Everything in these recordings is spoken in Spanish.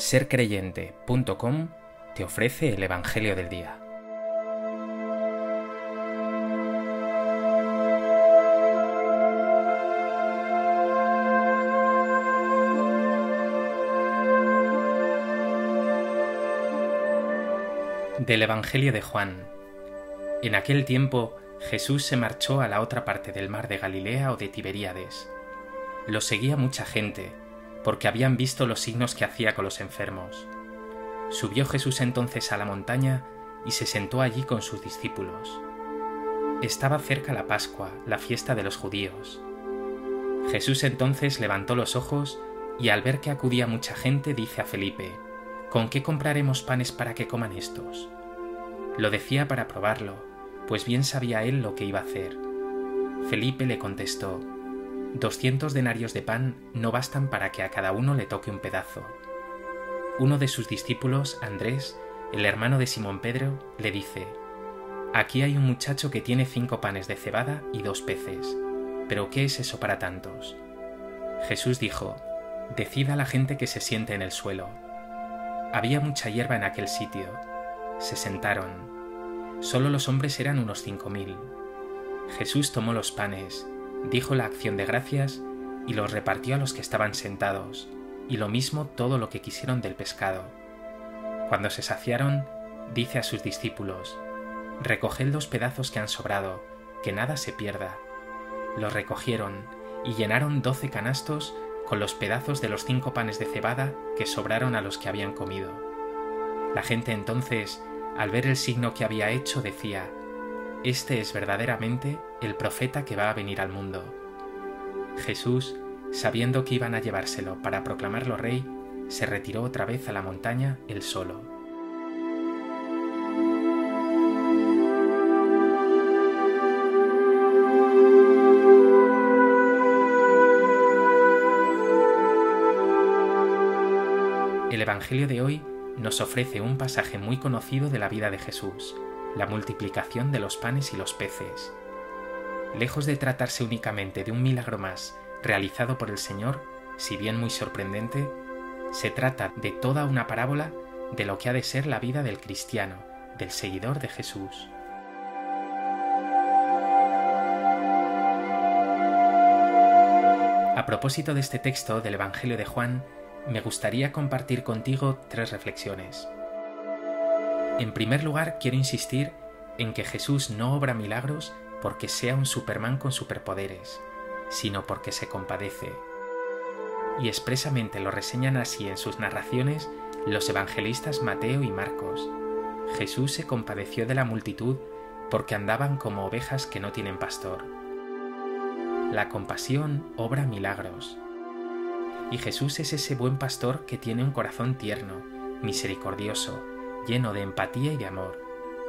sercreyente.com te ofrece el Evangelio del Día. Del Evangelio de Juan. En aquel tiempo Jesús se marchó a la otra parte del mar de Galilea o de Tiberíades. Lo seguía mucha gente, porque habían visto los signos que hacía con los enfermos. Subió Jesús entonces a la montaña y se sentó allí con sus discípulos. Estaba cerca la Pascua, la fiesta de los judíos. Jesús entonces levantó los ojos y al ver que acudía mucha gente dice a Felipe, ¿Con qué compraremos panes para que coman estos? Lo decía para probarlo, pues bien sabía él lo que iba a hacer. Felipe le contestó, Doscientos denarios de pan no bastan para que a cada uno le toque un pedazo. Uno de sus discípulos, Andrés, el hermano de Simón Pedro, le dice, Aquí hay un muchacho que tiene cinco panes de cebada y dos peces, pero ¿qué es eso para tantos? Jesús dijo, Decida a la gente que se siente en el suelo. Había mucha hierba en aquel sitio. Se sentaron. Solo los hombres eran unos cinco mil. Jesús tomó los panes, dijo la acción de gracias y los repartió a los que estaban sentados, y lo mismo todo lo que quisieron del pescado. Cuando se saciaron, dice a sus discípulos, Recoged los pedazos que han sobrado, que nada se pierda. Los recogieron y llenaron doce canastos con los pedazos de los cinco panes de cebada que sobraron a los que habían comido. La gente entonces, al ver el signo que había hecho, decía, este es verdaderamente el profeta que va a venir al mundo. Jesús, sabiendo que iban a llevárselo para proclamarlo rey, se retiró otra vez a la montaña él solo. El Evangelio de hoy nos ofrece un pasaje muy conocido de la vida de Jesús, la multiplicación de los panes y los peces. Lejos de tratarse únicamente de un milagro más realizado por el Señor, si bien muy sorprendente, se trata de toda una parábola de lo que ha de ser la vida del cristiano, del seguidor de Jesús. A propósito de este texto del Evangelio de Juan, me gustaría compartir contigo tres reflexiones. En primer lugar, quiero insistir en que Jesús no obra milagros porque sea un Superman con superpoderes, sino porque se compadece. Y expresamente lo reseñan así en sus narraciones los evangelistas Mateo y Marcos. Jesús se compadeció de la multitud porque andaban como ovejas que no tienen pastor. La compasión obra milagros. Y Jesús es ese buen pastor que tiene un corazón tierno, misericordioso, lleno de empatía y de amor.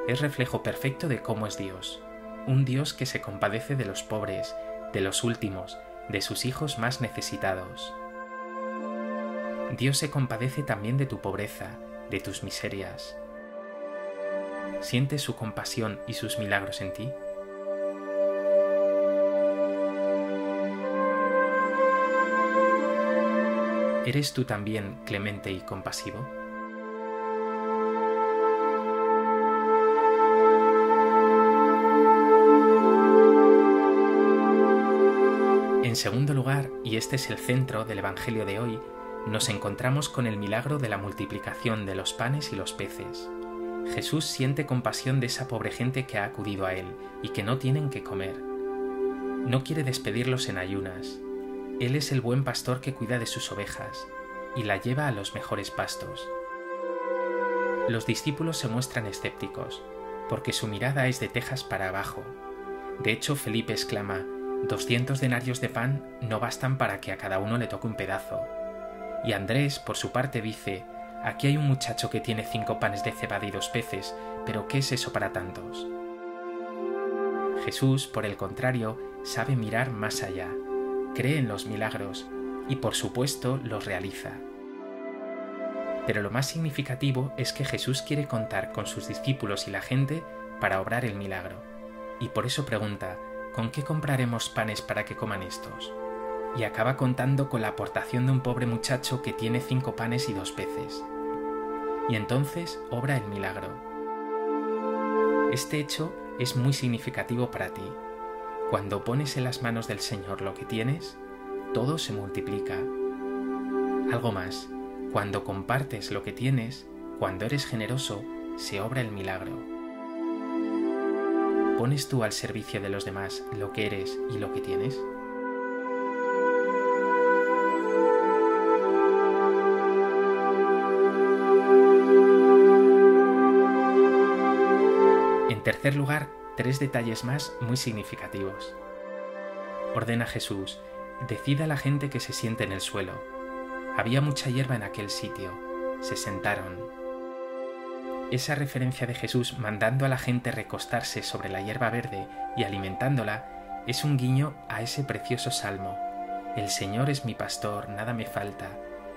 Es reflejo perfecto de cómo es Dios, un Dios que se compadece de los pobres, de los últimos, de sus hijos más necesitados. Dios se compadece también de tu pobreza, de tus miserias. ¿Sientes su compasión y sus milagros en ti? ¿Eres tú también clemente y compasivo? En segundo lugar, y este es el centro del Evangelio de hoy, nos encontramos con el milagro de la multiplicación de los panes y los peces. Jesús siente compasión de esa pobre gente que ha acudido a Él y que no tienen que comer. No quiere despedirlos en ayunas. Él es el buen pastor que cuida de sus ovejas y la lleva a los mejores pastos. Los discípulos se muestran escépticos, porque su mirada es de tejas para abajo. De hecho, Felipe exclama, Doscientos denarios de pan no bastan para que a cada uno le toque un pedazo. Y Andrés, por su parte, dice, Aquí hay un muchacho que tiene cinco panes de cebada y dos peces, pero ¿qué es eso para tantos? Jesús, por el contrario, sabe mirar más allá, cree en los milagros y por supuesto los realiza. Pero lo más significativo es que Jesús quiere contar con sus discípulos y la gente para obrar el milagro. Y por eso pregunta, ¿con qué compraremos panes para que coman estos? y acaba contando con la aportación de un pobre muchacho que tiene cinco panes y dos peces. Y entonces obra el milagro. Este hecho es muy significativo para ti. Cuando pones en las manos del Señor lo que tienes, todo se multiplica. Algo más, cuando compartes lo que tienes, cuando eres generoso, se obra el milagro. ¿Pones tú al servicio de los demás lo que eres y lo que tienes? En tercer lugar, tres detalles más muy significativos. Ordena Jesús, decida la gente que se siente en el suelo. Había mucha hierba en aquel sitio. Se sentaron. Esa referencia de Jesús mandando a la gente recostarse sobre la hierba verde y alimentándola es un guiño a ese precioso salmo. El Señor es mi pastor, nada me falta,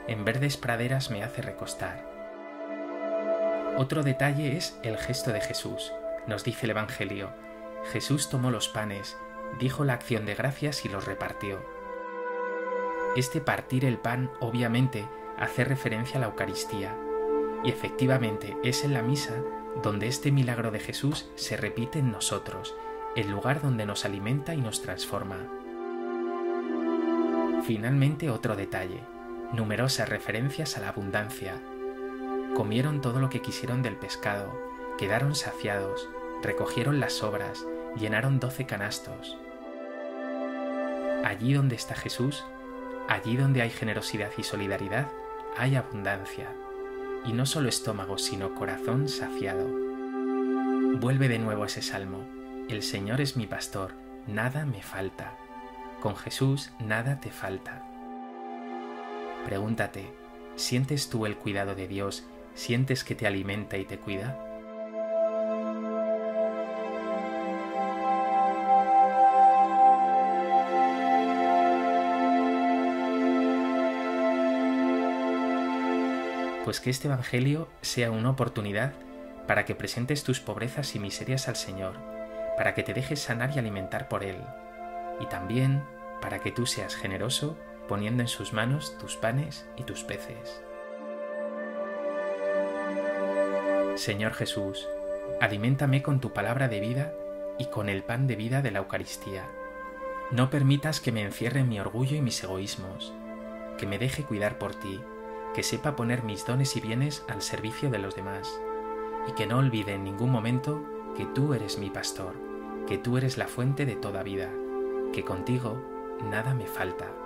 en verdes praderas me hace recostar. Otro detalle es el gesto de Jesús nos dice el Evangelio, Jesús tomó los panes, dijo la acción de gracias y los repartió. Este partir el pan obviamente hace referencia a la Eucaristía, y efectivamente es en la misa donde este milagro de Jesús se repite en nosotros, el lugar donde nos alimenta y nos transforma. Finalmente otro detalle, numerosas referencias a la abundancia. Comieron todo lo que quisieron del pescado, quedaron saciados, recogieron las sobras, llenaron doce canastos. Allí donde está Jesús, allí donde hay generosidad y solidaridad, hay abundancia, y no solo estómago, sino corazón saciado. Vuelve de nuevo ese salmo, el Señor es mi pastor, nada me falta. Con Jesús nada te falta. Pregúntate, ¿sientes tú el cuidado de Dios? ¿Sientes que te alimenta y te cuida? Pues que este Evangelio sea una oportunidad para que presentes tus pobrezas y miserias al Señor, para que te dejes sanar y alimentar por Él, y también para que tú seas generoso poniendo en sus manos tus panes y tus peces. Señor Jesús, aliméntame con tu palabra de vida y con el pan de vida de la Eucaristía. No permitas que me encierre mi orgullo y mis egoísmos, que me deje cuidar por ti que sepa poner mis dones y bienes al servicio de los demás, y que no olvide en ningún momento que tú eres mi pastor, que tú eres la fuente de toda vida, que contigo nada me falta.